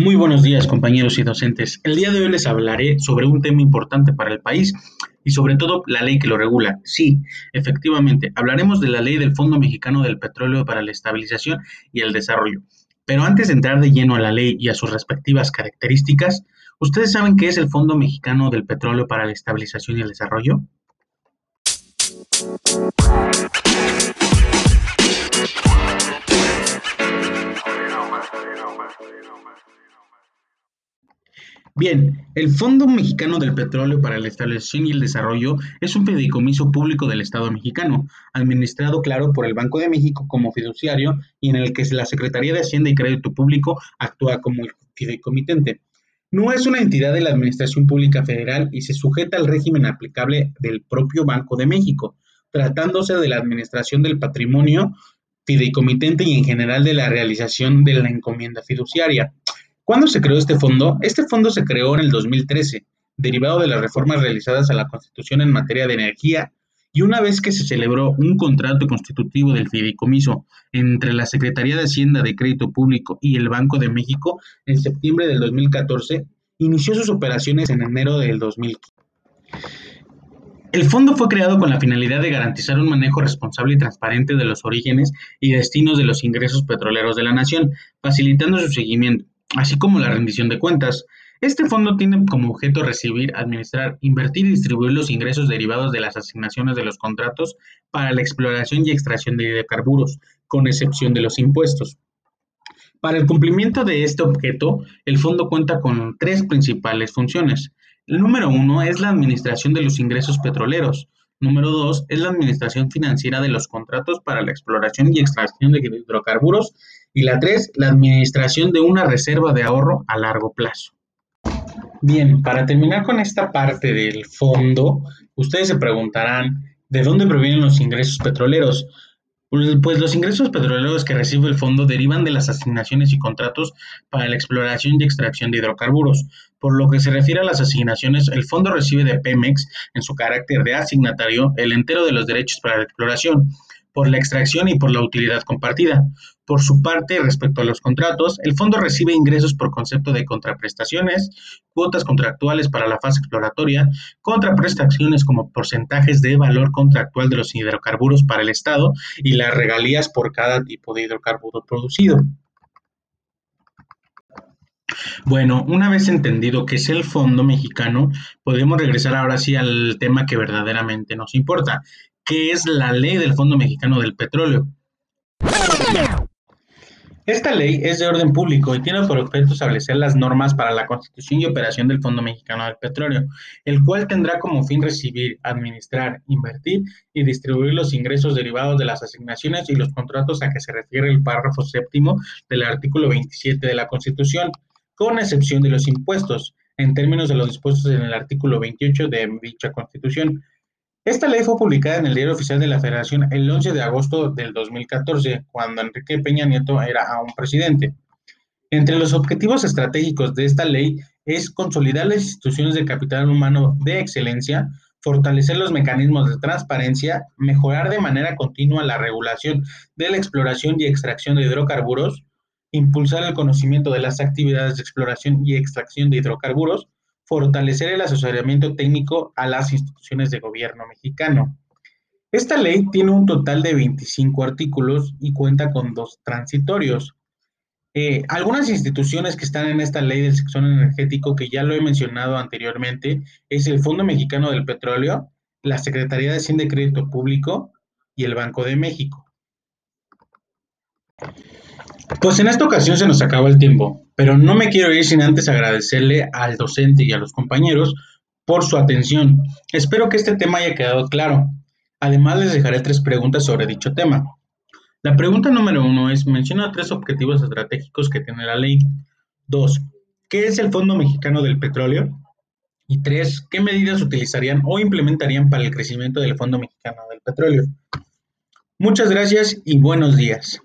Muy buenos días compañeros y docentes. El día de hoy les hablaré sobre un tema importante para el país y sobre todo la ley que lo regula. Sí, efectivamente, hablaremos de la ley del Fondo Mexicano del Petróleo para la Estabilización y el Desarrollo. Pero antes de entrar de lleno a la ley y a sus respectivas características, ¿ustedes saben qué es el Fondo Mexicano del Petróleo para la Estabilización y el Desarrollo? Bien, el Fondo Mexicano del Petróleo para la Estabilización y el Desarrollo es un fideicomiso público del Estado mexicano, administrado, claro, por el Banco de México como fiduciario y en el que la Secretaría de Hacienda y Crédito Público actúa como fideicomitente. No es una entidad de la Administración Pública Federal y se sujeta al régimen aplicable del propio Banco de México, tratándose de la administración del patrimonio fideicomitente y en general de la realización de la encomienda fiduciaria. ¿Cuándo se creó este fondo? Este fondo se creó en el 2013, derivado de las reformas realizadas a la Constitución en materia de energía y una vez que se celebró un contrato constitutivo del fideicomiso entre la Secretaría de Hacienda de Crédito Público y el Banco de México en septiembre del 2014, inició sus operaciones en enero del 2015. El fondo fue creado con la finalidad de garantizar un manejo responsable y transparente de los orígenes y destinos de los ingresos petroleros de la nación, facilitando su seguimiento, así como la rendición de cuentas. Este fondo tiene como objeto recibir, administrar, invertir y distribuir los ingresos derivados de las asignaciones de los contratos para la exploración y extracción de hidrocarburos, con excepción de los impuestos. Para el cumplimiento de este objeto, el fondo cuenta con tres principales funciones. El número uno es la administración de los ingresos petroleros. Número dos es la administración financiera de los contratos para la exploración y extracción de hidrocarburos y la tres, la administración de una reserva de ahorro a largo plazo. Bien, para terminar con esta parte del fondo, ustedes se preguntarán, ¿de dónde provienen los ingresos petroleros? Pues, los ingresos petroleros que recibe el fondo derivan de las asignaciones y contratos para la exploración y extracción de hidrocarburos. Por lo que se refiere a las asignaciones, el fondo recibe de Pemex, en su carácter de asignatario, el entero de los derechos para la exploración, por la extracción y por la utilidad compartida. Por su parte, respecto a los contratos, el fondo recibe ingresos por concepto de contraprestaciones, cuotas contractuales para la fase exploratoria, contraprestaciones como porcentajes de valor contractual de los hidrocarburos para el Estado y las regalías por cada tipo de hidrocarburo producido. Bueno, una vez entendido qué es el fondo mexicano, podemos regresar ahora sí al tema que verdaderamente nos importa, que es la ley del Fondo Mexicano del Petróleo. Esta ley es de orden público y tiene por objeto establecer las normas para la constitución y operación del Fondo Mexicano del Petróleo, el cual tendrá como fin recibir, administrar, invertir y distribuir los ingresos derivados de las asignaciones y los contratos a que se refiere el párrafo séptimo del artículo 27 de la Constitución, con excepción de los impuestos, en términos de los dispuestos en el artículo 28 de dicha Constitución esta ley fue publicada en el Diario Oficial de la Federación el 11 de agosto del 2014, cuando Enrique Peña Nieto era aún presidente. Entre los objetivos estratégicos de esta ley es consolidar las instituciones de capital humano de excelencia, fortalecer los mecanismos de transparencia, mejorar de manera continua la regulación de la exploración y extracción de hidrocarburos, impulsar el conocimiento de las actividades de exploración y extracción de hidrocarburos, fortalecer el asesoramiento técnico a las instituciones de gobierno mexicano. Esta ley tiene un total de 25 artículos y cuenta con dos transitorios. Eh, algunas instituciones que están en esta ley del sector energético, que ya lo he mencionado anteriormente, es el Fondo Mexicano del Petróleo, la Secretaría de Hacienda y Crédito Público y el Banco de México. Pues en esta ocasión se nos acaba el tiempo, pero no me quiero ir sin antes agradecerle al docente y a los compañeros por su atención. Espero que este tema haya quedado claro. Además les dejaré tres preguntas sobre dicho tema. La pregunta número uno es, menciona tres objetivos estratégicos que tiene la ley. Dos, ¿qué es el Fondo Mexicano del Petróleo? Y tres, ¿qué medidas utilizarían o implementarían para el crecimiento del Fondo Mexicano del Petróleo? Muchas gracias y buenos días.